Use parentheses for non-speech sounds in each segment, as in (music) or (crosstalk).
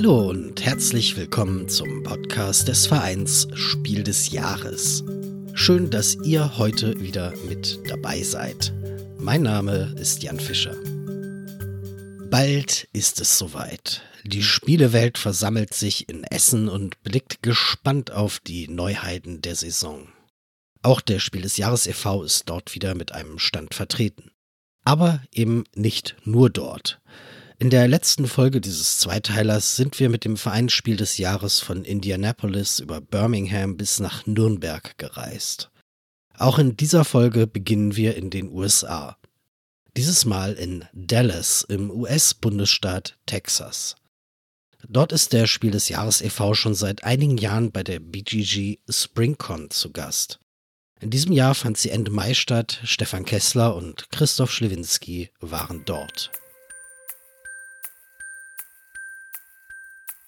Hallo und herzlich willkommen zum Podcast des Vereins Spiel des Jahres. Schön, dass ihr heute wieder mit dabei seid. Mein Name ist Jan Fischer. Bald ist es soweit. Die Spielewelt versammelt sich in Essen und blickt gespannt auf die Neuheiten der Saison. Auch der Spiel des Jahres e.V. ist dort wieder mit einem Stand vertreten. Aber eben nicht nur dort. In der letzten Folge dieses Zweiteilers sind wir mit dem Vereinsspiel des Jahres von Indianapolis über Birmingham bis nach Nürnberg gereist. Auch in dieser Folge beginnen wir in den USA. Dieses Mal in Dallas im US-Bundesstaat Texas. Dort ist der Spiel des Jahres e.V. schon seit einigen Jahren bei der BGG SpringCon zu Gast. In diesem Jahr fand sie Ende Mai statt. Stefan Kessler und Christoph Schlewinski waren dort.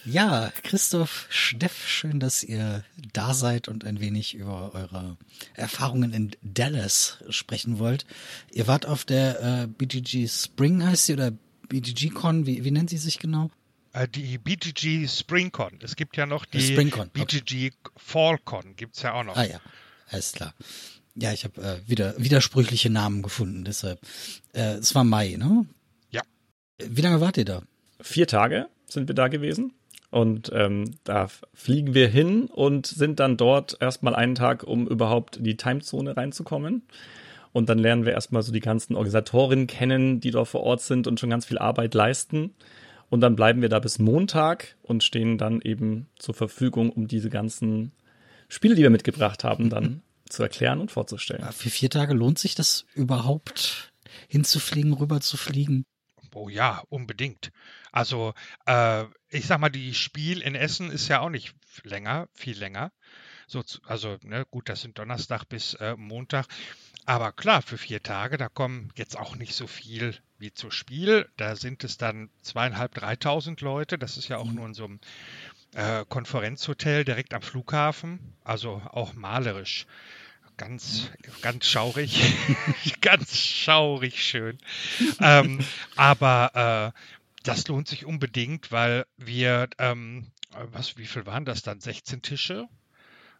Ja, Christoph, Steff, schön, dass ihr da seid und ein wenig über eure Erfahrungen in Dallas sprechen wollt. Ihr wart auf der äh, BGG Spring, heißt sie, oder BGG Con, wie, wie nennt sie sich genau? Äh, die BGG SpringCon. Es gibt ja noch die Springcon, BGG okay. FallCon, gibt es ja auch noch. Ah ja, alles klar. Ja, ich habe äh, wieder widersprüchliche Namen gefunden, deshalb. Äh, es war Mai, ne? Ja. Wie lange wart ihr da? Vier Tage sind wir da gewesen. Und ähm, da fliegen wir hin und sind dann dort erstmal einen Tag, um überhaupt in die Timezone reinzukommen. Und dann lernen wir erstmal so die ganzen Organisatorinnen kennen, die dort vor Ort sind und schon ganz viel Arbeit leisten. Und dann bleiben wir da bis Montag und stehen dann eben zur Verfügung, um diese ganzen Spiele, die wir mitgebracht haben, dann zu erklären und vorzustellen. Für vier Tage lohnt sich das überhaupt, hinzufliegen, rüber zu fliegen? Oh ja, unbedingt. Also, äh, ich sag mal, die Spiel in Essen ist ja auch nicht länger, viel länger. So, also, ne, gut, das sind Donnerstag bis äh, Montag. Aber klar, für vier Tage, da kommen jetzt auch nicht so viel wie zu Spiel. Da sind es dann zweieinhalb, dreitausend Leute. Das ist ja auch mhm. nur in so einem äh, Konferenzhotel direkt am Flughafen. Also auch malerisch ganz, ganz schaurig, (laughs) ganz schaurig schön. ähm, (laughs) aber äh, das lohnt sich unbedingt, weil wir, ähm, was, wie viel waren das dann? 16 Tische?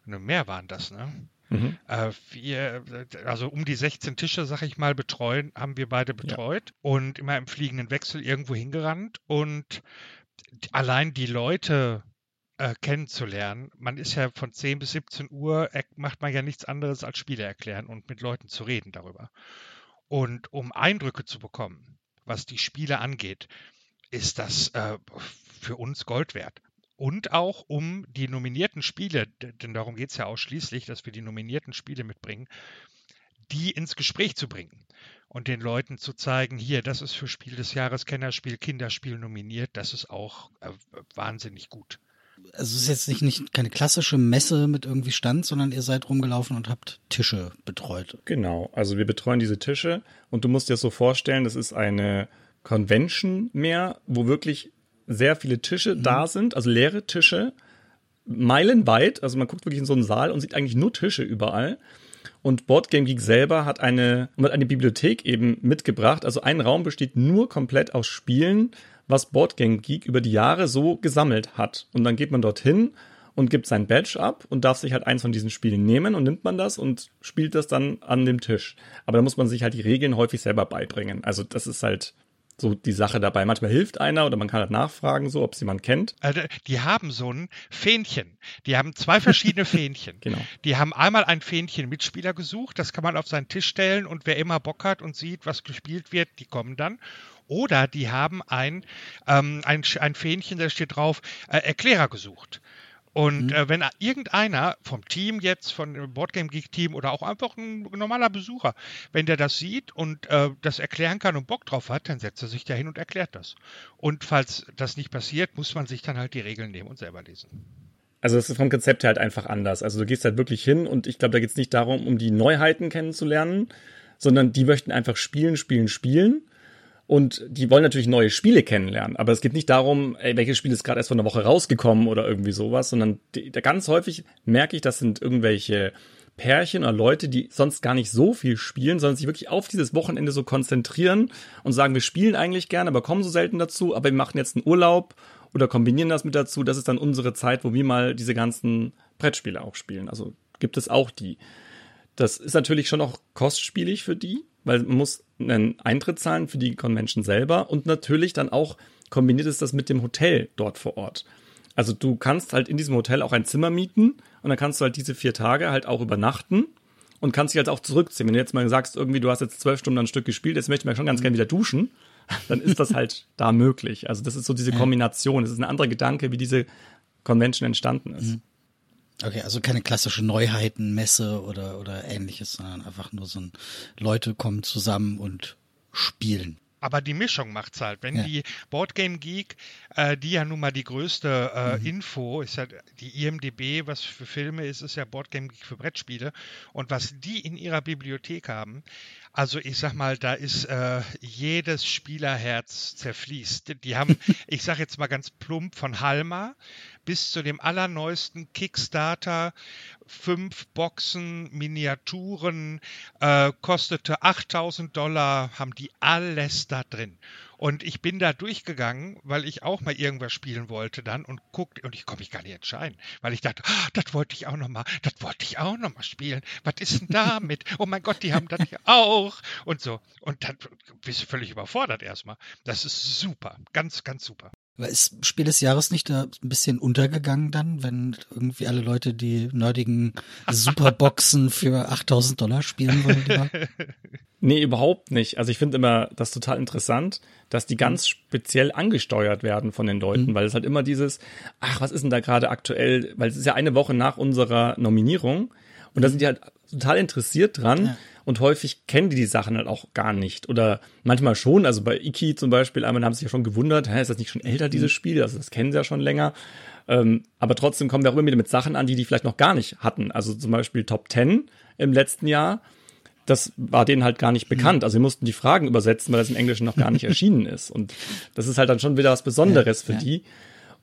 Ne, mehr waren das, ne? Mhm. Äh, wir, also um die 16 Tische, sag ich mal, betreuen, haben wir beide betreut ja. und immer im fliegenden Wechsel irgendwo hingerannt und allein die Leute äh, kennenzulernen. Man ist ja von 10 bis 17 Uhr, macht man ja nichts anderes als Spiele erklären und mit Leuten zu reden darüber. Und um Eindrücke zu bekommen, was die Spiele angeht, ist das äh, für uns Gold wert. Und auch um die nominierten Spiele, denn darum geht es ja ausschließlich, dass wir die nominierten Spiele mitbringen, die ins Gespräch zu bringen und den Leuten zu zeigen, hier, das ist für Spiel des Jahres, Kennerspiel, Kinderspiel nominiert, das ist auch äh, wahnsinnig gut also es ist jetzt nicht, nicht keine klassische Messe mit irgendwie Stand, sondern ihr seid rumgelaufen und habt Tische betreut. Genau, also wir betreuen diese Tische und du musst dir das so vorstellen, das ist eine Convention mehr, wo wirklich sehr viele Tische mhm. da sind, also leere Tische, meilenweit, also man guckt wirklich in so einen Saal und sieht eigentlich nur Tische überall. Und Boardgame Geek selber hat eine, hat eine Bibliothek eben mitgebracht. Also ein Raum besteht nur komplett aus Spielen, was Boardgame Geek über die Jahre so gesammelt hat. Und dann geht man dorthin und gibt sein Badge ab und darf sich halt eins von diesen Spielen nehmen und nimmt man das und spielt das dann an dem Tisch. Aber da muss man sich halt die Regeln häufig selber beibringen. Also das ist halt so die Sache dabei. Manchmal hilft einer oder man kann halt nachfragen, so ob es jemand kennt. Also die haben so ein Fähnchen. Die haben zwei verschiedene (laughs) Fähnchen. genau. Die haben einmal ein Fähnchen Mitspieler gesucht, das kann man auf seinen Tisch stellen und wer immer Bock hat und sieht, was gespielt wird, die kommen dann. Oder die haben ein, ähm, ein, ein Fähnchen, da steht drauf, äh, Erklärer gesucht. Und mhm. äh, wenn irgendeiner vom Team jetzt, von dem Boardgame Geek Team oder auch einfach ein normaler Besucher, wenn der das sieht und äh, das erklären kann und Bock drauf hat, dann setzt er sich da hin und erklärt das. Und falls das nicht passiert, muss man sich dann halt die Regeln nehmen und selber lesen. Also das ist vom Konzept her halt einfach anders. Also du gehst halt wirklich hin und ich glaube, da geht es nicht darum, um die Neuheiten kennenzulernen, sondern die möchten einfach spielen, spielen, spielen. Und die wollen natürlich neue Spiele kennenlernen. Aber es geht nicht darum, ey, welches Spiel ist gerade erst vor einer Woche rausgekommen oder irgendwie sowas, sondern die, ganz häufig merke ich, das sind irgendwelche Pärchen oder Leute, die sonst gar nicht so viel spielen, sondern sich wirklich auf dieses Wochenende so konzentrieren und sagen, wir spielen eigentlich gerne, aber kommen so selten dazu, aber wir machen jetzt einen Urlaub oder kombinieren das mit dazu. Das ist dann unsere Zeit, wo wir mal diese ganzen Brettspiele auch spielen. Also gibt es auch die. Das ist natürlich schon auch kostspielig für die, weil man muss einen Eintritt zahlen für die Convention selber und natürlich dann auch kombiniert ist das mit dem Hotel dort vor Ort. Also du kannst halt in diesem Hotel auch ein Zimmer mieten und dann kannst du halt diese vier Tage halt auch übernachten und kannst dich halt auch zurückziehen. Wenn du jetzt mal sagst, irgendwie du hast jetzt zwölf Stunden ein Stück gespielt, jetzt möchte ich mir schon ganz gerne wieder duschen, (laughs) dann ist das halt da möglich. Also das ist so diese Kombination. Das ist ein anderer Gedanke, wie diese Convention entstanden ist. Mhm. Okay, also keine klassische Neuheitenmesse oder, oder ähnliches, sondern einfach nur so ein Leute kommen zusammen und spielen. Aber die Mischung macht's halt. Wenn ja. die Boardgame Geek, äh, die ja nun mal die größte äh, mhm. Info ist ja die IMDB, was für Filme ist, ist ja Boardgame Geek für Brettspiele. Und was die in ihrer Bibliothek haben, also ich sag mal, da ist äh, jedes Spielerherz zerfließt. Die haben, (laughs) ich sag jetzt mal ganz plump, von Halma bis zu dem allerneuesten Kickstarter. Fünf Boxen, Miniaturen, äh, kostete 8000 Dollar, haben die alles da drin. Und ich bin da durchgegangen, weil ich auch mal irgendwas spielen wollte dann und guckte, und ich konnte mich gar nicht entscheiden, weil ich dachte, oh, das wollte ich auch noch mal, das wollte ich auch noch mal spielen. Was ist denn damit? Oh mein Gott, die haben das ja auch und so. Und dann bist du völlig überfordert erstmal. Das ist super, ganz, ganz super. Ist Spiel des Jahres nicht da ein bisschen untergegangen dann, wenn irgendwie alle Leute die nerdigen (laughs) Superboxen für 8000 Dollar spielen wollen? (laughs) nee, überhaupt nicht. Also ich finde immer das total interessant, dass die ganz speziell angesteuert werden von den Leuten, mhm. weil es halt immer dieses, ach, was ist denn da gerade aktuell, weil es ist ja eine Woche nach unserer Nominierung und da sind die halt total interessiert dran. Ja und häufig kennen die die Sachen halt auch gar nicht oder manchmal schon. Also bei Iki zum Beispiel, einmal haben sie sich ja schon gewundert, hä, ist das nicht schon älter, dieses mhm. Spiel? Also das kennen sie ja schon länger. Ähm, aber trotzdem kommen wir auch immer wieder mit Sachen an, die die vielleicht noch gar nicht hatten. Also zum Beispiel Top 10 im letzten Jahr. Das war denen halt gar nicht mhm. bekannt. Also sie mussten die Fragen übersetzen, weil das im Englischen noch gar nicht erschienen (laughs) ist. Und das ist halt dann schon wieder was Besonderes ja, für ja. die.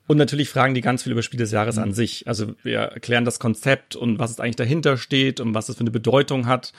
Und natürlich fragen die ganz viel über Spiel des Jahres mhm. an sich. Also wir erklären das Konzept und was es eigentlich dahinter steht und was es für eine Bedeutung hat.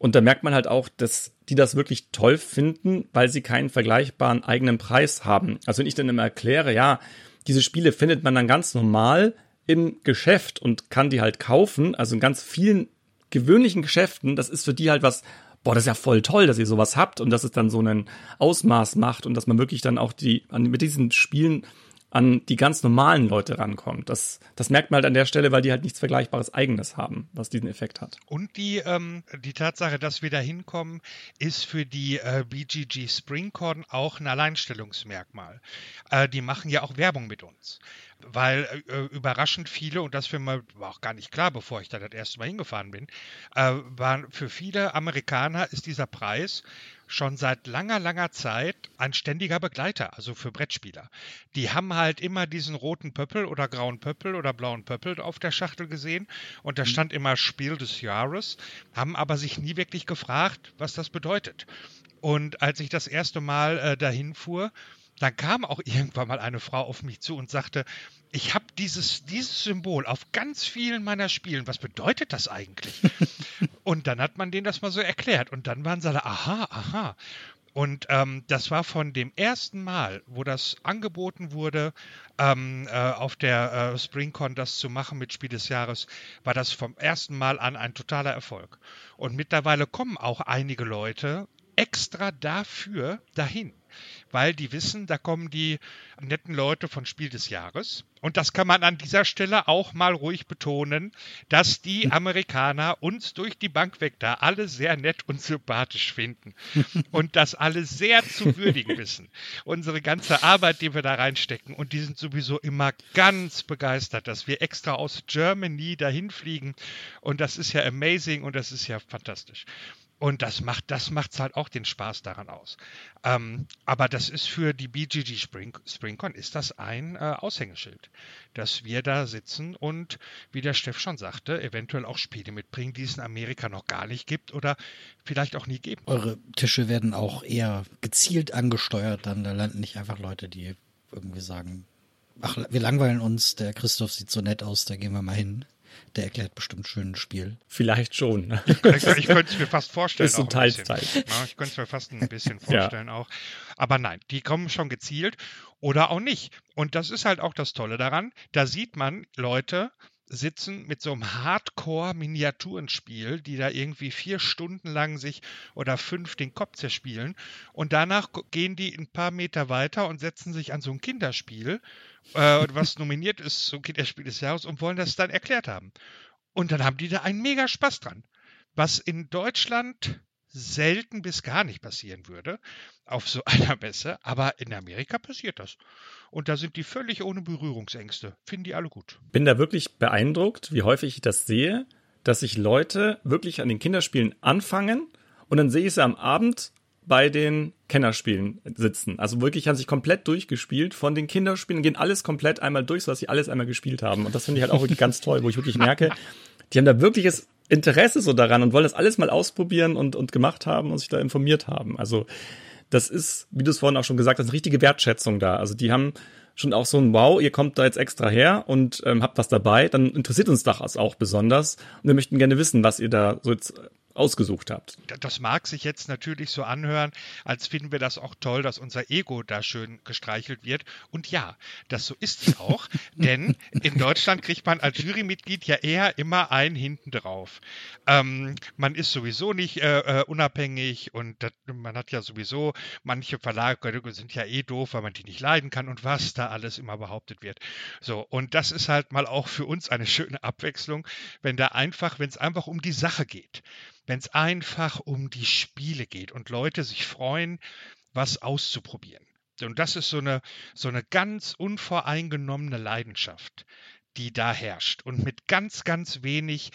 Und da merkt man halt auch, dass die das wirklich toll finden, weil sie keinen vergleichbaren eigenen Preis haben. Also wenn ich dann immer erkläre, ja, diese Spiele findet man dann ganz normal im Geschäft und kann die halt kaufen, also in ganz vielen gewöhnlichen Geschäften, das ist für die halt was, boah, das ist ja voll toll, dass ihr sowas habt und dass es dann so einen Ausmaß macht und dass man wirklich dann auch die, mit diesen Spielen an die ganz normalen Leute rankommt. Das, das merkt man halt an der Stelle, weil die halt nichts Vergleichbares Eigenes haben, was diesen Effekt hat. Und die, ähm, die Tatsache, dass wir da hinkommen, ist für die äh, BGG SpringCon auch ein Alleinstellungsmerkmal. Äh, die machen ja auch Werbung mit uns weil äh, überraschend viele, und das war auch gar nicht klar, bevor ich da das erste Mal hingefahren bin, äh, waren für viele Amerikaner ist dieser Preis schon seit langer, langer Zeit ein ständiger Begleiter, also für Brettspieler. Die haben halt immer diesen roten Pöppel oder grauen Pöppel oder blauen Pöppel auf der Schachtel gesehen und da mhm. stand immer Spiel des Jahres, haben aber sich nie wirklich gefragt, was das bedeutet. Und als ich das erste Mal äh, dahin fuhr, dann kam auch irgendwann mal eine Frau auf mich zu und sagte, ich habe dieses, dieses Symbol auf ganz vielen meiner Spielen. Was bedeutet das eigentlich? (laughs) und dann hat man denen das mal so erklärt. Und dann waren sie alle, aha, aha. Und ähm, das war von dem ersten Mal, wo das angeboten wurde, ähm, äh, auf der äh, SpringCon das zu machen mit Spiel des Jahres, war das vom ersten Mal an ein totaler Erfolg. Und mittlerweile kommen auch einige Leute extra dafür dahin weil die wissen, da kommen die netten Leute von Spiel des Jahres. Und das kann man an dieser Stelle auch mal ruhig betonen, dass die hm. Amerikaner uns durch die Bank weg da alle sehr nett und sympathisch finden (laughs) und das alle sehr zu würdigen wissen. Unsere ganze Arbeit, die wir da reinstecken und die sind sowieso immer ganz begeistert, dass wir extra aus Germany dahin fliegen und das ist ja amazing und das ist ja fantastisch. Und das macht, das macht's halt auch den Spaß daran aus. Ähm, aber das ist für die BGG Spring, SpringCon ist das ein äh, Aushängeschild, dass wir da sitzen und, wie der Steff schon sagte, eventuell auch Spiele mitbringen, die es in Amerika noch gar nicht gibt oder vielleicht auch nie geben. Eure Tische werden auch eher gezielt angesteuert, dann da landen nicht einfach Leute, die irgendwie sagen, ach, wir langweilen uns, der Christoph sieht so nett aus, da gehen wir mal hin. Der erklärt bestimmt schön ein Spiel. Vielleicht schon. Ich, ich (laughs) könnte es mir fast vorstellen. Ist so teils, teils. Ja, ich könnte es mir fast ein bisschen (laughs) vorstellen ja. auch. Aber nein, die kommen schon gezielt oder auch nicht. Und das ist halt auch das Tolle daran. Da sieht man Leute, sitzen mit so einem Hardcore-Miniaturenspiel, die da irgendwie vier Stunden lang sich oder fünf den Kopf zerspielen. Und danach gehen die ein paar Meter weiter und setzen sich an so ein Kinderspiel, äh, was nominiert ist zum Kinderspiel des Jahres und wollen das dann erklärt haben. Und dann haben die da einen mega Spaß dran. Was in Deutschland selten bis gar nicht passieren würde auf so (laughs) einer Messe, aber in Amerika passiert das. Und da sind die völlig ohne Berührungsängste. Finden die alle gut. Bin da wirklich beeindruckt, wie häufig ich das sehe, dass sich Leute wirklich an den Kinderspielen anfangen und dann sehe ich sie am Abend bei den Kennerspielen sitzen. Also wirklich haben sich komplett durchgespielt von den Kinderspielen, gehen alles komplett einmal durch, sodass sie alles einmal gespielt haben. Und das finde ich halt auch wirklich ganz toll, wo ich wirklich merke, die haben da wirkliches Interesse so daran und wollen das alles mal ausprobieren und, und gemacht haben und sich da informiert haben. Also das ist, wie du es vorhin auch schon gesagt hast, eine richtige Wertschätzung da. Also die haben schon auch so ein Wow, ihr kommt da jetzt extra her und ähm, habt was dabei, dann interessiert uns das auch besonders und wir möchten gerne wissen, was ihr da so jetzt ausgesucht habt. Das mag sich jetzt natürlich so anhören, als finden wir das auch toll, dass unser Ego da schön gestreichelt wird. Und ja, das so ist es auch, (laughs) denn in Deutschland kriegt man als Jurymitglied ja eher immer einen hinten drauf. Ähm, man ist sowieso nicht äh, äh unabhängig und das, man hat ja sowieso, manche Verlage sind ja eh doof, weil man die nicht leiden kann und was da alles immer behauptet wird. So, und das ist halt mal auch für uns eine schöne Abwechslung, wenn da einfach, wenn es einfach um die Sache geht wenn es einfach um die Spiele geht und Leute sich freuen, was auszuprobieren. Und das ist so eine, so eine ganz unvoreingenommene Leidenschaft, die da herrscht. Und mit ganz, ganz wenig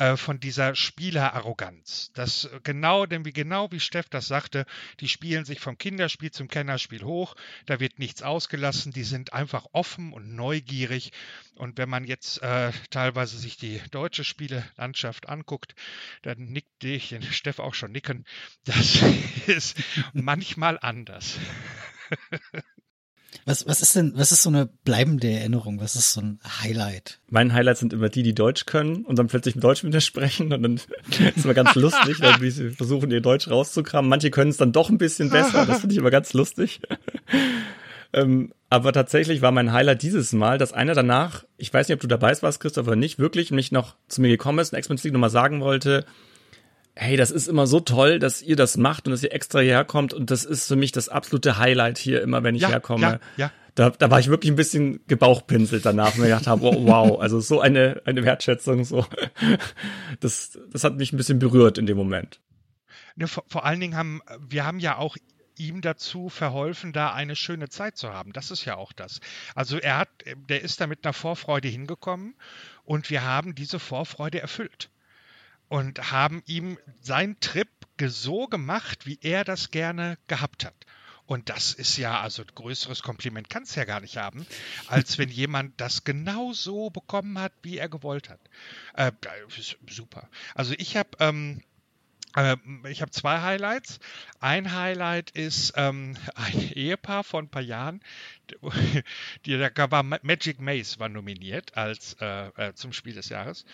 äh, von dieser Spielerarroganz. Das äh, genau, denn wie genau wie Steff das sagte, die spielen sich vom Kinderspiel zum Kennerspiel hoch. Da wird nichts ausgelassen. Die sind einfach offen und neugierig. Und wenn man jetzt äh, teilweise sich die deutsche Spielelandschaft anguckt, dann nickt ich den Steff auch schon nicken. Das (laughs) ist manchmal anders. (laughs) Was, was ist denn, was ist so eine bleibende Erinnerung? Was ist so ein Highlight? Mein Highlight sind immer die, die Deutsch können und dann plötzlich mit Deutsch mit mir sprechen und dann (laughs) ist immer ganz lustig, wie sie versuchen, ihr Deutsch rauszukramen. Manche können es dann doch ein bisschen besser, das finde ich immer ganz lustig. (laughs) ähm, aber tatsächlich war mein Highlight dieses Mal, dass einer danach, ich weiß nicht, ob du dabei warst, Christopher, nicht, wirklich mich noch zu mir gekommen ist und explizit nochmal sagen wollte, hey, das ist immer so toll, dass ihr das macht und dass ihr extra hierher kommt und das ist für mich das absolute Highlight hier immer, wenn ich ja, herkomme. Ja, ja. Da, da war ich wirklich ein bisschen gebauchpinselt danach und mir gedacht habe, wow, also so eine, eine Wertschätzung, so. Das, das hat mich ein bisschen berührt in dem Moment. Ja, vor, vor allen Dingen haben, wir haben ja auch ihm dazu verholfen, da eine schöne Zeit zu haben. Das ist ja auch das. Also er hat, der ist da mit einer Vorfreude hingekommen und wir haben diese Vorfreude erfüllt und haben ihm seinen Trip so gemacht, wie er das gerne gehabt hat. Und das ist ja, also größeres Kompliment kann es ja gar nicht haben, als wenn jemand das genau so bekommen hat, wie er gewollt hat. Äh, super. Also ich habe ähm, äh, ich habe zwei Highlights. Ein Highlight ist ähm, (laughs) ein Ehepaar von ein paar Jahren, (laughs) die, da war Magic Maze war nominiert als äh, äh, zum Spiel des Jahres.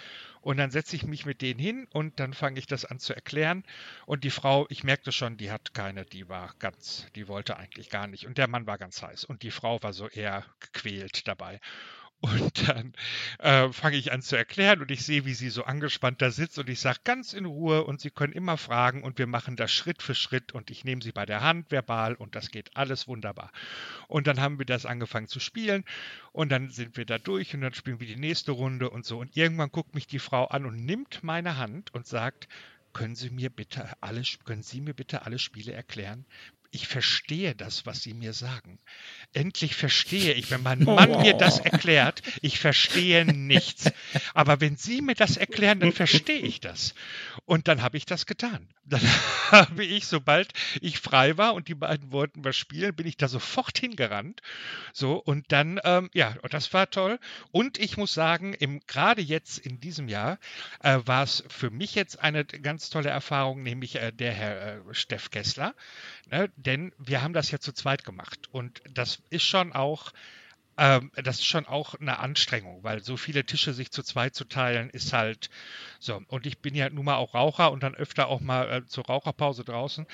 Und dann setze ich mich mit denen hin und dann fange ich das an zu erklären. Und die Frau, ich merkte schon, die hat keine, die war ganz, die wollte eigentlich gar nicht. Und der Mann war ganz heiß. Und die Frau war so eher gequält dabei. Und dann äh, fange ich an zu erklären und ich sehe, wie sie so angespannt da sitzt und ich sage ganz in Ruhe und sie können immer fragen und wir machen das Schritt für Schritt und ich nehme sie bei der Hand verbal und das geht alles wunderbar. Und dann haben wir das angefangen zu spielen und dann sind wir da durch und dann spielen wir die nächste Runde und so. Und irgendwann guckt mich die Frau an und nimmt meine Hand und sagt, können Sie mir bitte alle, können Sie mir bitte alle Spiele erklären? Ich verstehe das, was Sie mir sagen. Endlich verstehe ich, wenn mein (laughs) Mann oh. mir das erklärt, ich verstehe nichts. Aber wenn Sie mir das erklären, dann verstehe ich das. Und dann habe ich das getan. Dann (laughs) habe ich, sobald ich frei war und die beiden wollten was spielen, bin ich da sofort hingerannt. So, und dann, ähm, ja, das war toll. Und ich muss sagen, im, gerade jetzt in diesem Jahr äh, war es für mich jetzt eine ganz tolle Erfahrung, nämlich äh, der Herr äh, Steff Kessler. Ne? Denn wir haben das ja zu zweit gemacht. Und das ist schon auch ähm, das ist schon auch eine Anstrengung, weil so viele Tische sich zu zweit zu teilen, ist halt so. Und ich bin ja nun mal auch Raucher und dann öfter auch mal äh, zur Raucherpause draußen.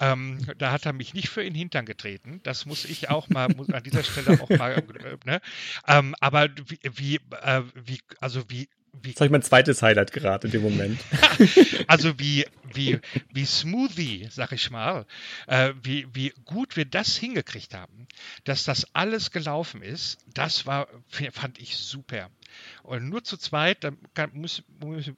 Ähm, da hat er mich nicht für in den Hintern getreten. Das muss ich auch mal, muss an dieser Stelle auch mal, äh, ne? ähm, aber wie, wie, äh, wie, also wie wie, das habe ich mein zweites Highlight gerade in dem Moment. (laughs) also wie, wie, wie smoothie, sag ich mal, äh, wie, wie gut wir das hingekriegt haben, dass das alles gelaufen ist, das war, fand ich super. Und nur zu zweit, da muss,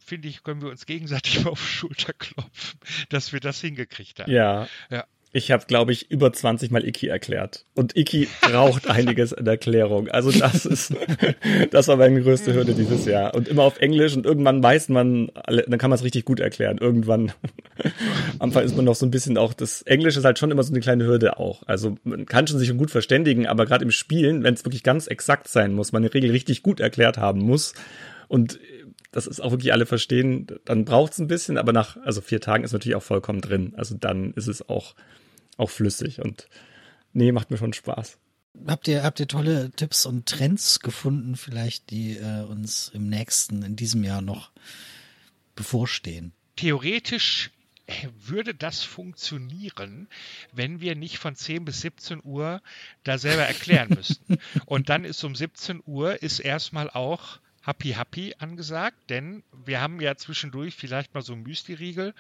finde ich, können wir uns gegenseitig (laughs) auf die Schulter klopfen, dass wir das hingekriegt haben. Ja. ja. Ich habe, glaube ich, über 20 Mal Iki erklärt. Und Iki braucht (laughs) einiges in Erklärung. Also das ist, (laughs) das war meine größte Hürde dieses Jahr. Und immer auf Englisch und irgendwann weiß man, dann kann man es richtig gut erklären. Irgendwann, (laughs) am Anfang ist man noch so ein bisschen auch, das Englisch ist halt schon immer so eine kleine Hürde auch. Also man kann schon sich gut verständigen, aber gerade im Spielen, wenn es wirklich ganz exakt sein muss, man die Regel richtig gut erklärt haben muss. Und das ist auch wirklich alle verstehen, dann braucht es ein bisschen, aber nach also vier Tagen ist natürlich auch vollkommen drin. Also dann ist es auch auch flüssig und nee, macht mir schon Spaß. Habt ihr, habt ihr tolle Tipps und Trends gefunden, vielleicht, die äh, uns im nächsten, in diesem Jahr noch bevorstehen? Theoretisch würde das funktionieren, wenn wir nicht von 10 bis 17 Uhr da selber erklären müssten. (laughs) Und dann ist um 17 Uhr ist erstmal auch Happy Happy angesagt, denn wir haben ja zwischendurch vielleicht mal so ein Müsli-Riegel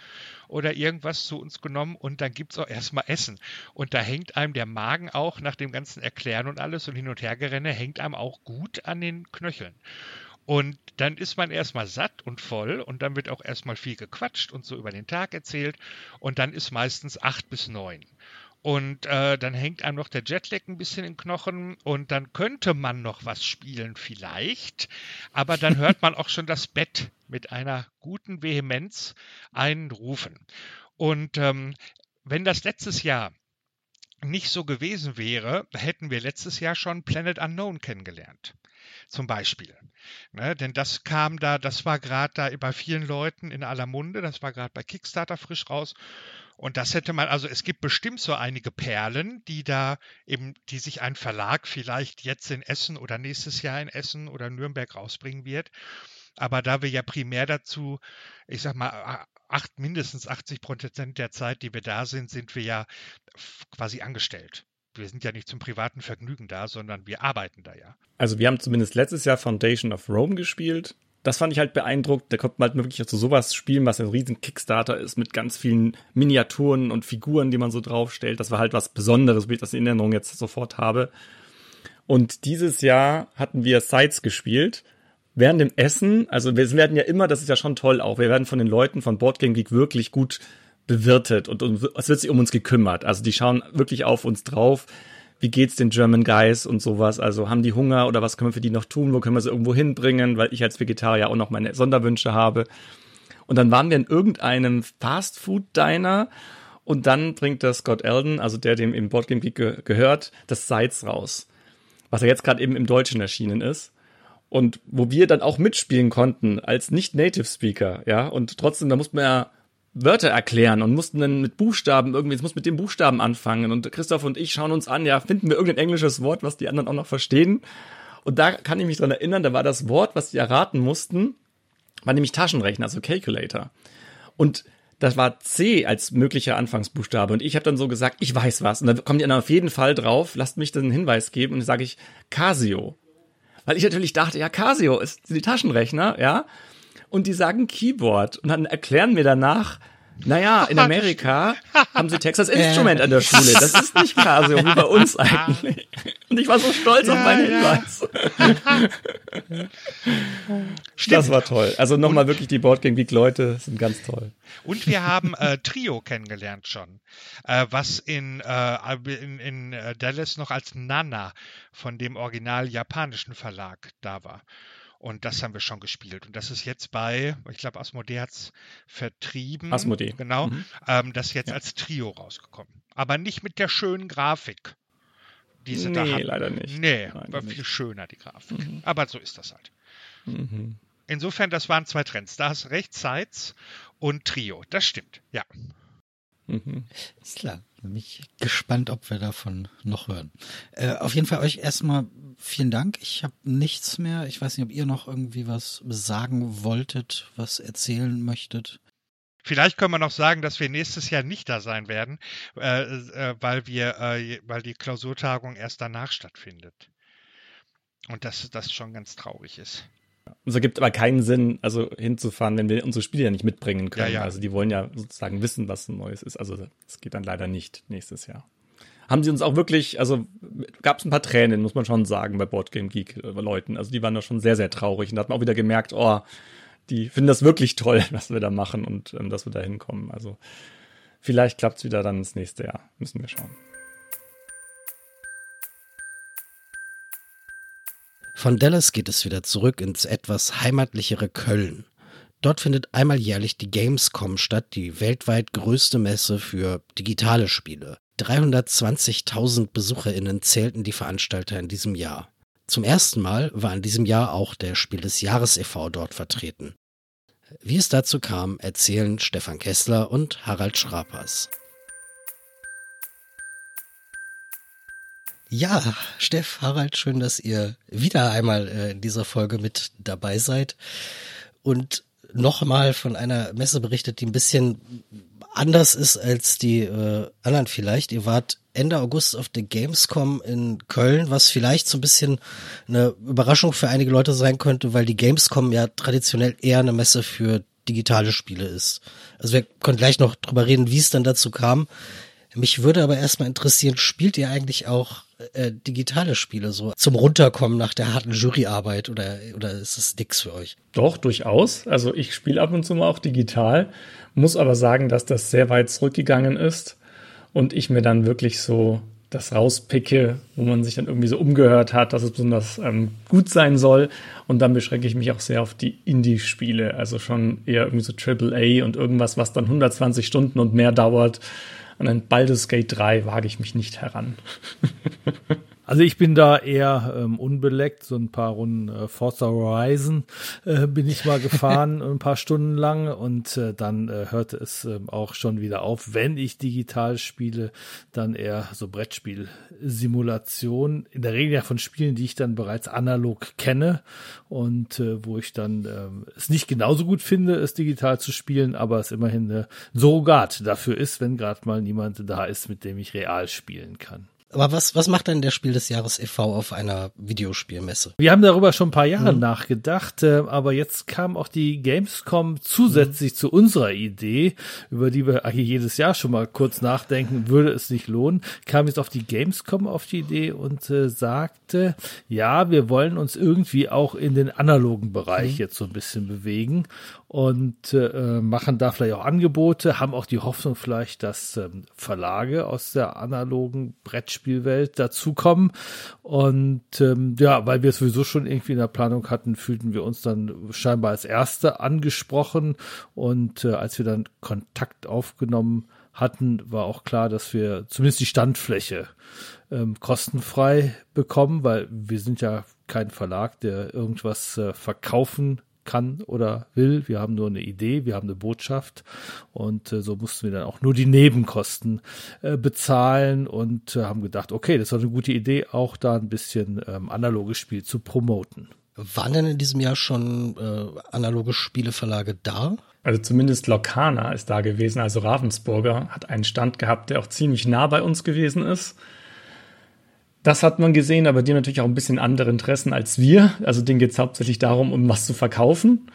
oder irgendwas zu uns genommen und dann gibt es auch erstmal Essen. Und da hängt einem der Magen auch nach dem ganzen Erklären und alles und hin und her gerenne, hängt einem auch gut an den Knöcheln. Und dann ist man erstmal satt und voll und dann wird auch erstmal viel gequatscht und so über den Tag erzählt und dann ist meistens acht bis neun. Und äh, dann hängt einem noch der Jetlag ein bisschen im Knochen und dann könnte man noch was spielen vielleicht, aber dann (laughs) hört man auch schon das Bett mit einer guten Vehemenz einrufen. Und ähm, wenn das letztes Jahr nicht so gewesen wäre, hätten wir letztes Jahr schon Planet Unknown kennengelernt. Zum Beispiel. Ne, denn das kam da, das war gerade da bei vielen Leuten in aller Munde, das war gerade bei Kickstarter frisch raus. Und das hätte man, also es gibt bestimmt so einige Perlen, die da eben, die sich ein Verlag vielleicht jetzt in Essen oder nächstes Jahr in Essen oder Nürnberg rausbringen wird. Aber da wir ja primär dazu, ich sag mal, acht, mindestens 80 Prozent der Zeit, die wir da sind, sind wir ja quasi angestellt. Wir sind ja nicht zum privaten Vergnügen da, sondern wir arbeiten da ja. Also wir haben zumindest letztes Jahr Foundation of Rome gespielt das fand ich halt beeindruckt. Da kommt man halt wirklich zu sowas spielen, was ein riesen Kickstarter ist mit ganz vielen Miniaturen und Figuren, die man so draufstellt. Das war halt was Besonderes, wie ich das in Erinnerung jetzt sofort habe. Und dieses Jahr hatten wir Sites gespielt. Während dem Essen, also wir werden ja immer, das ist ja schon toll auch, wir werden von den Leuten von Board Game Geek wirklich gut bewirtet und es wird sich um uns gekümmert. Also die schauen wirklich auf uns drauf wie geht's den German Guys und sowas? Also haben die Hunger oder was können wir für die noch tun? Wo können wir sie irgendwo hinbringen? Weil ich als Vegetarier auch noch meine Sonderwünsche habe. Und dann waren wir in irgendeinem Fast-Food-Diner und dann bringt der Scott Eldon, also der dem im Boardgame Geek ge gehört, das Sides raus. Was er jetzt gerade eben im Deutschen erschienen ist. Und wo wir dann auch mitspielen konnten als Nicht-Native-Speaker, ja. Und trotzdem, da muss man ja Wörter erklären und mussten dann mit Buchstaben irgendwie, es muss mit dem Buchstaben anfangen. Und Christoph und ich schauen uns an, ja, finden wir irgendein englisches Wort, was die anderen auch noch verstehen. Und da kann ich mich dran erinnern, da war das Wort, was die erraten mussten, war nämlich Taschenrechner, also Calculator. Und das war C als möglicher Anfangsbuchstabe. Und ich habe dann so gesagt, ich weiß was. Und da kommen die anderen auf jeden Fall drauf, lasst mich den Hinweis geben. Und dann sage ich Casio. Weil ich natürlich dachte, ja, Casio ist die Taschenrechner, ja und die sagen Keyboard und dann erklären mir danach, naja, in Amerika haben sie Texas Instrument an der Schule. Das ist nicht Casio wie bei uns eigentlich. Und ich war so stolz ja, auf meinen Hinweis. Stimmt. Das war toll. Also nochmal wirklich die Boardgame Geek Leute sind ganz toll. Und wir haben äh, Trio kennengelernt schon, äh, was in, äh, in, in äh, Dallas noch als Nana von dem original japanischen Verlag da war. Und das haben wir schon gespielt. Und das ist jetzt bei, ich glaube, Asmodee hat es vertrieben. Asmodee. Genau. Mhm. Ähm, das ist jetzt ja. als Trio rausgekommen. Aber nicht mit der schönen Grafik. Die sie nee, da hatten. leider nicht. Nee, leider war viel nicht. schöner, die Grafik. Mhm. Aber so ist das halt. Mhm. Insofern, das waren zwei Trends. Da hast recht, Sites und Trio. Das stimmt, ja. Mhm. Ist klar. Bin ich gespannt, ob wir davon noch hören. Äh, auf jeden Fall euch erstmal vielen Dank. Ich habe nichts mehr. Ich weiß nicht, ob ihr noch irgendwie was sagen wolltet, was erzählen möchtet. Vielleicht können wir noch sagen, dass wir nächstes Jahr nicht da sein werden, äh, äh, weil wir, äh, weil die Klausurtagung erst danach stattfindet. Und dass das schon ganz traurig ist. Es ergibt aber keinen Sinn, also hinzufahren, wenn wir unsere Spiele ja nicht mitbringen können. Ja, ja. Also die wollen ja sozusagen wissen, was Neues ist. Also es geht dann leider nicht nächstes Jahr. Haben sie uns auch wirklich, also gab es ein paar Tränen, muss man schon sagen, bei Boardgame Geek äh, Leuten. Also die waren da schon sehr, sehr traurig. Und da hat man auch wieder gemerkt, oh, die finden das wirklich toll, (laughs) was wir da machen und ähm, dass wir da hinkommen. Also vielleicht klappt es wieder dann ins nächste Jahr. Müssen wir schauen. Von Dallas geht es wieder zurück ins etwas heimatlichere Köln. Dort findet einmal jährlich die Gamescom statt, die weltweit größte Messe für digitale Spiele. 320.000 BesucherInnen zählten die Veranstalter in diesem Jahr. Zum ersten Mal war in diesem Jahr auch der Spiel des Jahres e.V. dort vertreten. Wie es dazu kam, erzählen Stefan Kessler und Harald Schrapers. Ja, Steff, Harald, schön, dass ihr wieder einmal äh, in dieser Folge mit dabei seid und nochmal von einer Messe berichtet, die ein bisschen anders ist als die äh, anderen vielleicht. Ihr wart Ende August auf der Gamescom in Köln, was vielleicht so ein bisschen eine Überraschung für einige Leute sein könnte, weil die Gamescom ja traditionell eher eine Messe für digitale Spiele ist. Also wir können gleich noch drüber reden, wie es dann dazu kam. Mich würde aber erstmal interessieren, spielt ihr eigentlich auch äh, digitale Spiele so zum Runterkommen nach der harten Juryarbeit oder, oder ist das nix für euch? Doch, durchaus. Also ich spiele ab und zu mal auch digital, muss aber sagen, dass das sehr weit zurückgegangen ist und ich mir dann wirklich so das rauspicke, wo man sich dann irgendwie so umgehört hat, dass es besonders ähm, gut sein soll. Und dann beschränke ich mich auch sehr auf die Indie-Spiele, also schon eher irgendwie so AAA und irgendwas, was dann 120 Stunden und mehr dauert. An ein Baldur's Gate 3 wage ich mich nicht heran. (laughs) Also ich bin da eher ähm, unbeleckt, so ein paar Runden äh, Forza Horizon äh, bin ich mal gefahren, (laughs) ein paar Stunden lang und äh, dann äh, hörte es äh, auch schon wieder auf. Wenn ich digital spiele, dann eher so Brettspiel-Simulation, in der Regel ja von Spielen, die ich dann bereits analog kenne und äh, wo ich dann äh, es nicht genauso gut finde, es digital zu spielen, aber es immerhin äh, Surrogat dafür ist, wenn gerade mal niemand da ist, mit dem ich real spielen kann. Aber was, was macht denn der Spiel des Jahres e.V. auf einer Videospielmesse? Wir haben darüber schon ein paar Jahre mhm. nachgedacht, äh, aber jetzt kam auch die Gamescom zusätzlich mhm. zu unserer Idee, über die wir hier jedes Jahr schon mal kurz nachdenken, würde es nicht lohnen, kam jetzt auf die Gamescom auf die Idee und äh, sagte, ja, wir wollen uns irgendwie auch in den analogen Bereich mhm. jetzt so ein bisschen bewegen und äh, machen da vielleicht auch Angebote, haben auch die Hoffnung vielleicht, dass ähm, Verlage aus der analogen Brettspielwelt dazukommen. Und ähm, ja, weil wir es sowieso schon irgendwie in der Planung hatten, fühlten wir uns dann scheinbar als Erste angesprochen. Und äh, als wir dann Kontakt aufgenommen hatten, war auch klar, dass wir zumindest die Standfläche ähm, kostenfrei bekommen, weil wir sind ja kein Verlag, der irgendwas äh, verkaufen kann oder will. Wir haben nur eine Idee, wir haben eine Botschaft und äh, so mussten wir dann auch nur die Nebenkosten äh, bezahlen und äh, haben gedacht, okay, das ist eine gute Idee, auch da ein bisschen ähm, analoges Spiel zu promoten. Waren denn in diesem Jahr schon äh, analoge Spieleverlage da? Also zumindest Lokana ist da gewesen, also Ravensburger hat einen Stand gehabt, der auch ziemlich nah bei uns gewesen ist. Das hat man gesehen, aber die haben natürlich auch ein bisschen andere Interessen als wir. Also denen geht es hauptsächlich darum, um was zu verkaufen.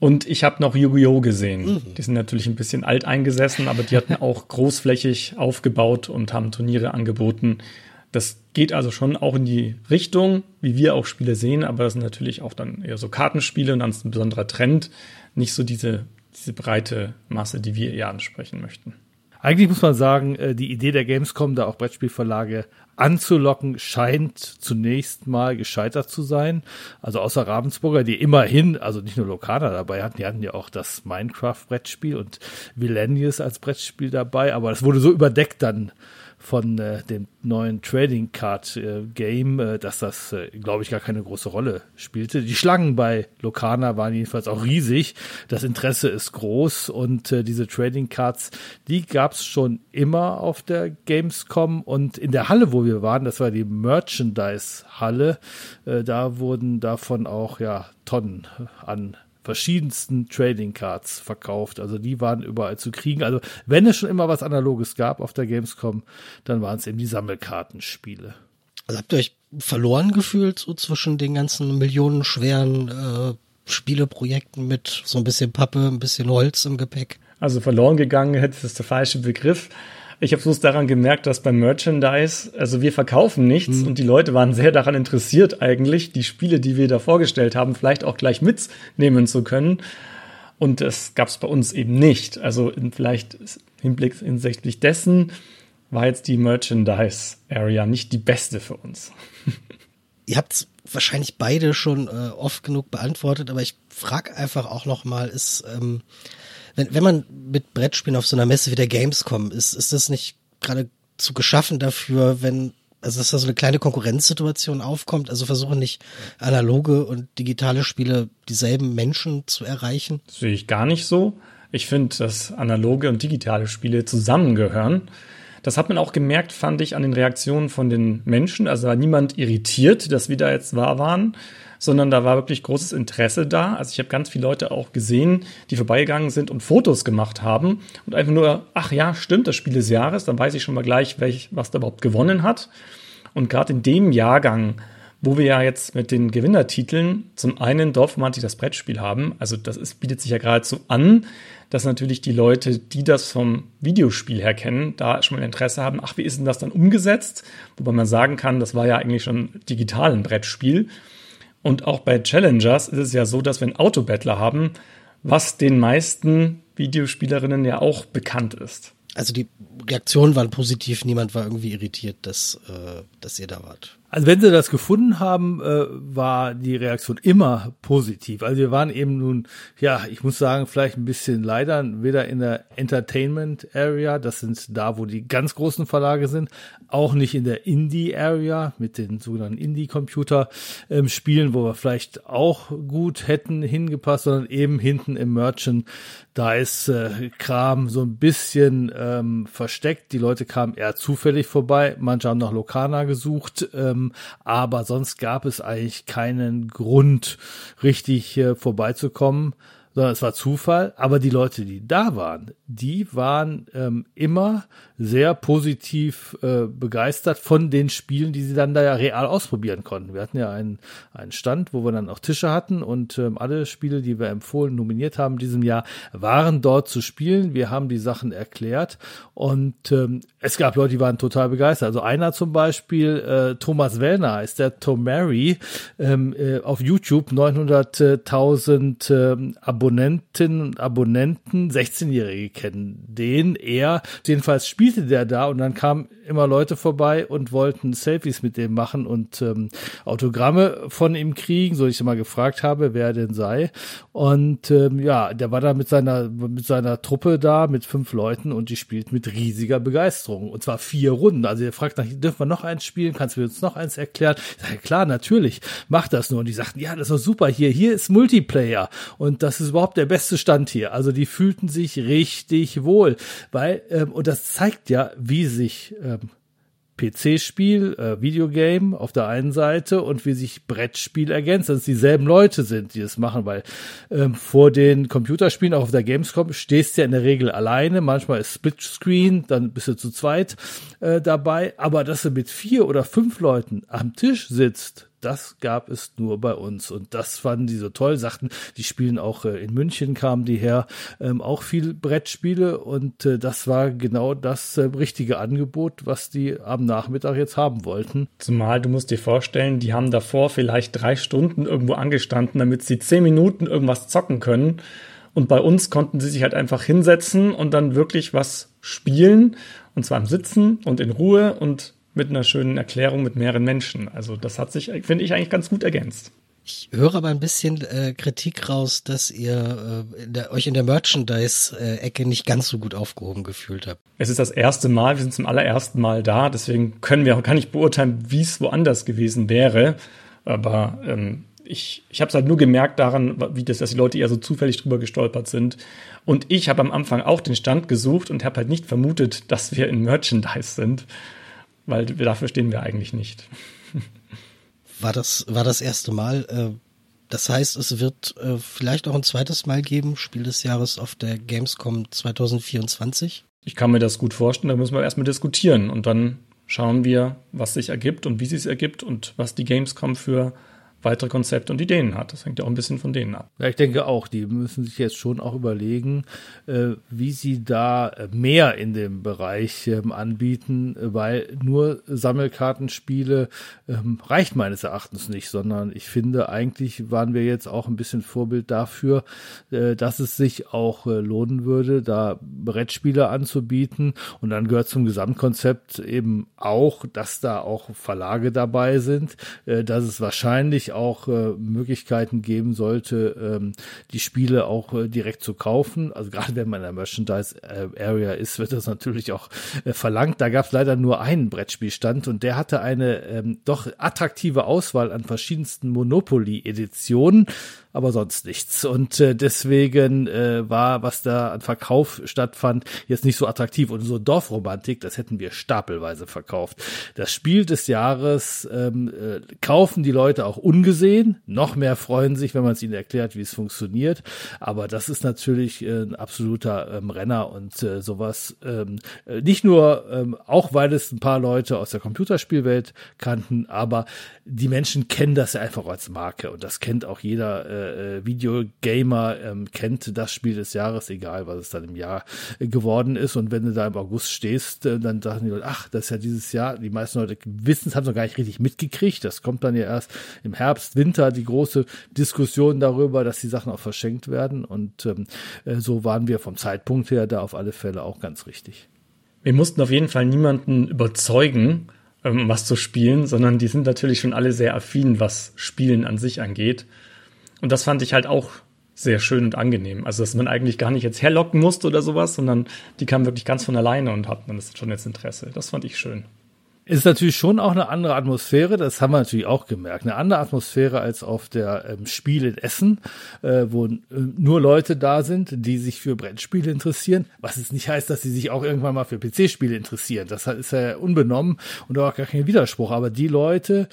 Und ich habe noch Yu-Gi-Oh! gesehen. Mhm. Die sind natürlich ein bisschen alt eingesessen, aber die hatten (laughs) auch großflächig aufgebaut und haben Turniere angeboten. Das geht also schon auch in die Richtung, wie wir auch Spiele sehen, aber das sind natürlich auch dann eher so Kartenspiele und dann ist ein besonderer Trend, nicht so diese, diese breite Masse, die wir eher ansprechen möchten. Eigentlich muss man sagen, äh, die Idee der Gamescom, da auch Brettspielverlage anzulocken, scheint zunächst mal gescheitert zu sein. Also außer Ravensburger, die immerhin, also nicht nur Lokana dabei hatten, die hatten ja auch das Minecraft-Brettspiel und Vilenius als Brettspiel dabei, aber das wurde so überdeckt dann von äh, dem neuen Trading Card äh, Game, äh, dass das, äh, glaube ich, gar keine große Rolle spielte. Die Schlangen bei Locana waren jedenfalls auch riesig. Das Interesse ist groß und äh, diese Trading Cards, die gab es schon immer auf der Gamescom und in der Halle, wo wir waren, das war die Merchandise Halle, äh, da wurden davon auch ja Tonnen an verschiedensten Trading Cards verkauft. Also die waren überall zu kriegen. Also wenn es schon immer was Analoges gab auf der Gamescom, dann waren es eben die Sammelkartenspiele. Also habt ihr euch verloren gefühlt so zwischen den ganzen millionenschweren äh, Spieleprojekten mit so ein bisschen Pappe, ein bisschen Holz im Gepäck? Also verloren gegangen, hätte ist der falsche Begriff. Ich habe bloß daran gemerkt, dass beim Merchandise, also wir verkaufen nichts mhm. und die Leute waren sehr daran interessiert eigentlich, die Spiele, die wir da vorgestellt haben, vielleicht auch gleich mitnehmen zu können. Und das gab es bei uns eben nicht. Also in, vielleicht Hinblick hinsichtlich dessen war jetzt die Merchandise-Area nicht die beste für uns. Ihr habt wahrscheinlich beide schon äh, oft genug beantwortet, aber ich frage einfach auch noch mal, ist ähm, wenn, wenn man mit Brettspielen auf so einer Messe wie der Gamescom ist, ist das nicht gerade zu geschaffen dafür, wenn, also dass da so eine kleine Konkurrenzsituation aufkommt, also versuchen nicht analoge und digitale Spiele dieselben Menschen zu erreichen? Das sehe ich gar nicht so. Ich finde, dass analoge und digitale Spiele zusammengehören. Das hat man auch gemerkt, fand ich, an den Reaktionen von den Menschen. Also war niemand irritiert, dass wir da jetzt wahr waren sondern da war wirklich großes Interesse da. Also ich habe ganz viele Leute auch gesehen, die vorbeigegangen sind und Fotos gemacht haben und einfach nur, ach ja, stimmt, das Spiel des Jahres, dann weiß ich schon mal gleich, welch, was da überhaupt gewonnen hat. Und gerade in dem Jahrgang, wo wir ja jetzt mit den Gewinnertiteln zum einen Dorfromantik das Brettspiel haben, also das ist, bietet sich ja geradezu an, dass natürlich die Leute, die das vom Videospiel her kennen, da schon mal Interesse haben, ach, wie ist denn das dann umgesetzt? Wobei man sagen kann, das war ja eigentlich schon digital ein Brettspiel. Und auch bei Challengers ist es ja so, dass wir einen Autobattler haben, was den meisten Videospielerinnen ja auch bekannt ist. Also die Reaktionen waren positiv, niemand war irgendwie irritiert, dass, äh, dass ihr da wart. Also wenn sie das gefunden haben, äh, war die Reaktion immer positiv. Also wir waren eben nun, ja, ich muss sagen, vielleicht ein bisschen leider weder in der Entertainment Area, das sind da, wo die ganz großen Verlage sind, auch nicht in der Indie Area mit den sogenannten Indie-Computer ähm, Spielen, wo wir vielleicht auch gut hätten hingepasst, sondern eben hinten im Merchant. Da ist äh, Kram so ein bisschen ähm, versteckt. Die Leute kamen eher zufällig vorbei. Manche haben nach Lokana gesucht. Ähm, aber sonst gab es eigentlich keinen Grund, richtig äh, vorbeizukommen sondern es war Zufall. Aber die Leute, die da waren, die waren ähm, immer sehr positiv äh, begeistert von den Spielen, die sie dann da ja real ausprobieren konnten. Wir hatten ja einen, einen Stand, wo wir dann auch Tische hatten und ähm, alle Spiele, die wir empfohlen, nominiert haben in diesem Jahr, waren dort zu spielen. Wir haben die Sachen erklärt und ähm, es gab Leute, die waren total begeistert. Also einer zum Beispiel, äh, Thomas Wellner heißt der, Tomary, ähm, äh, auf YouTube 900.000 äh, Abonnenten Abonnentinnen und Abonnenten, 16-Jährige kennen den eher. Jedenfalls spielte der da und dann kamen immer Leute vorbei und wollten Selfies mit dem machen und ähm, Autogramme von ihm kriegen, so ich mal gefragt habe, wer denn sei. Und ähm, ja, der war da mit seiner mit seiner Truppe da mit fünf Leuten und die spielt mit riesiger Begeisterung und zwar vier Runden. Also er fragt nach, dürfen wir noch eins spielen? Kannst du uns noch eins erklären? Sage, klar, natürlich, mach das nur. Und die sagten, ja, das ist doch super hier. Hier ist Multiplayer und das ist überhaupt der beste Stand hier. Also die fühlten sich richtig wohl, weil ähm, und das zeigt ja, wie sich ähm, PC-Spiel, äh, Videogame auf der einen Seite und wie sich Brettspiel ergänzt, dass es dieselben Leute sind, die es machen, weil ähm, vor den Computerspielen, auch auf der Gamescom, stehst du ja in der Regel alleine, manchmal ist Split-Screen, dann bist du zu zweit äh, dabei, aber dass du mit vier oder fünf Leuten am Tisch sitzt, das gab es nur bei uns. Und das fanden die so toll, sagten, die spielen auch äh, in München, kamen die her, ähm, auch viel Brettspiele. Und äh, das war genau das äh, richtige Angebot, was die am Nachmittag jetzt haben wollten. Zumal du musst dir vorstellen, die haben davor vielleicht drei Stunden irgendwo angestanden, damit sie zehn Minuten irgendwas zocken können. Und bei uns konnten sie sich halt einfach hinsetzen und dann wirklich was spielen. Und zwar im Sitzen und in Ruhe und mit einer schönen Erklärung mit mehreren Menschen. Also das hat sich, finde ich, eigentlich ganz gut ergänzt. Ich höre aber ein bisschen äh, Kritik raus, dass ihr äh, in der, euch in der Merchandise-Ecke nicht ganz so gut aufgehoben gefühlt habt. Es ist das erste Mal, wir sind zum allerersten Mal da, deswegen können wir auch gar nicht beurteilen, wie es woanders gewesen wäre. Aber ähm, ich, ich habe es halt nur gemerkt daran, wie das, dass die Leute eher so zufällig drüber gestolpert sind. Und ich habe am Anfang auch den Stand gesucht und habe halt nicht vermutet, dass wir in Merchandise sind, weil dafür stehen wir eigentlich nicht. War das, war das erste Mal. Äh, das heißt, es wird äh, vielleicht auch ein zweites Mal geben, Spiel des Jahres auf der Gamescom 2024. Ich kann mir das gut vorstellen, da müssen wir erstmal diskutieren und dann schauen wir, was sich ergibt und wie sich ergibt und was die Gamescom für weitere Konzepte und Ideen hat. Das hängt ja auch ein bisschen von denen ab. Ja, ich denke auch, die müssen sich jetzt schon auch überlegen, äh, wie sie da mehr in dem Bereich ähm, anbieten, weil nur Sammelkartenspiele ähm, reicht meines Erachtens nicht, sondern ich finde, eigentlich waren wir jetzt auch ein bisschen Vorbild dafür, äh, dass es sich auch äh, lohnen würde, da Brettspiele anzubieten. Und dann gehört zum Gesamtkonzept eben auch, dass da auch Verlage dabei sind, äh, dass es wahrscheinlich auch äh, Möglichkeiten geben sollte, ähm, die Spiele auch äh, direkt zu kaufen. Also gerade wenn man in der Merchandise-Area äh, ist, wird das natürlich auch äh, verlangt. Da gab es leider nur einen Brettspielstand und der hatte eine ähm, doch attraktive Auswahl an verschiedensten Monopoly-Editionen aber sonst nichts. Und äh, deswegen äh, war, was da an Verkauf stattfand, jetzt nicht so attraktiv. Und so Dorfromantik, das hätten wir stapelweise verkauft. Das Spiel des Jahres ähm, äh, kaufen die Leute auch ungesehen. Noch mehr freuen sich, wenn man es ihnen erklärt, wie es funktioniert. Aber das ist natürlich äh, ein absoluter ähm, Renner und äh, sowas. Ähm, äh, nicht nur, ähm, auch weil es ein paar Leute aus der Computerspielwelt kannten, aber die Menschen kennen das ja einfach als Marke und das kennt auch jeder äh, äh, Videogamer ähm, kennt das Spiel des Jahres, egal was es dann im Jahr geworden ist. Und wenn du da im August stehst, äh, dann sagen die Leute, ach, das ist ja dieses Jahr. Die meisten Leute wissen es, haben es noch gar nicht richtig mitgekriegt. Das kommt dann ja erst im Herbst, Winter, die große Diskussion darüber, dass die Sachen auch verschenkt werden. Und ähm, äh, so waren wir vom Zeitpunkt her da auf alle Fälle auch ganz richtig. Wir mussten auf jeden Fall niemanden überzeugen, ähm, was zu spielen, sondern die sind natürlich schon alle sehr affin, was Spielen an sich angeht. Und das fand ich halt auch sehr schön und angenehm. Also, dass man eigentlich gar nicht jetzt herlocken musste oder sowas, sondern die kamen wirklich ganz von alleine und hatten dann schon jetzt Interesse. Das fand ich schön. Ist natürlich schon auch eine andere Atmosphäre, das haben wir natürlich auch gemerkt. Eine andere Atmosphäre als auf der ähm, Spiel in Essen, äh, wo äh, nur Leute da sind, die sich für Brettspiele interessieren. Was es nicht heißt, dass sie sich auch irgendwann mal für PC-Spiele interessieren. Das ist ja unbenommen und auch gar kein Widerspruch. Aber die Leute,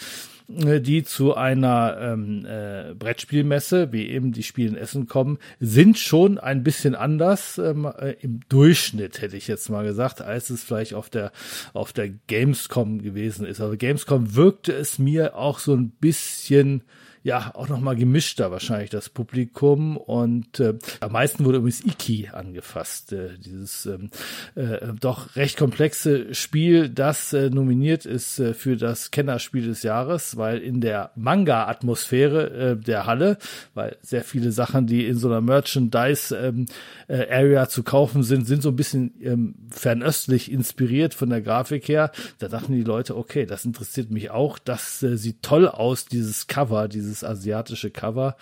die zu einer ähm, äh, Brettspielmesse, wie eben die Spiele in Essen kommen, sind schon ein bisschen anders ähm, äh, im Durchschnitt, hätte ich jetzt mal gesagt, als es vielleicht auf der auf der Gamescom gewesen ist. Aber Gamescom wirkte es mir auch so ein bisschen ja auch noch mal gemischter wahrscheinlich das Publikum und äh, am meisten wurde übrigens Iki angefasst, äh, dieses ähm, äh, doch recht komplexe Spiel, das äh, nominiert ist äh, für das Kennerspiel des Jahres, weil in der Manga-Atmosphäre äh, der Halle, weil sehr viele Sachen, die in so einer Merchandise ähm, äh, zu kaufen sind, sind so ein bisschen ähm, fernöstlich inspiriert von der Grafik her. Da dachten die Leute, okay, das interessiert mich auch, das äh, sieht toll aus, dieses Cover, dieses dieses asiatische Cover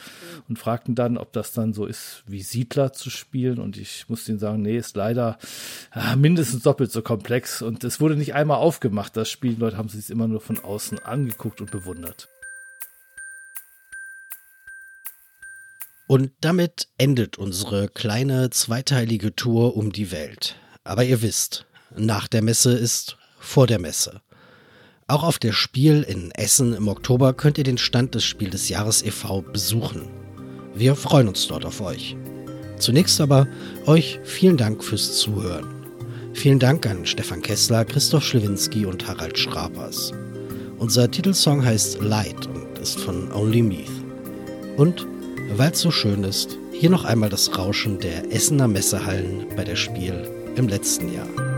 und fragten dann, ob das dann so ist, wie Siedler zu spielen. Und ich musste ihnen sagen, nee, ist leider ja, mindestens doppelt so komplex. Und es wurde nicht einmal aufgemacht, das Spiel. Die Leute haben sich immer nur von außen angeguckt und bewundert. Und damit endet unsere kleine zweiteilige Tour um die Welt. Aber ihr wisst, nach der Messe ist vor der Messe. Auch auf der Spiel in Essen im Oktober könnt ihr den Stand des Spiel des Jahres e.V. besuchen. Wir freuen uns dort auf euch. Zunächst aber euch vielen Dank fürs Zuhören. Vielen Dank an Stefan Kessler, Christoph Schlewinski und Harald Schrapers. Unser Titelsong heißt Light und ist von Only Meath. Und, weil es so schön ist, hier noch einmal das Rauschen der Essener Messehallen bei der Spiel im letzten Jahr.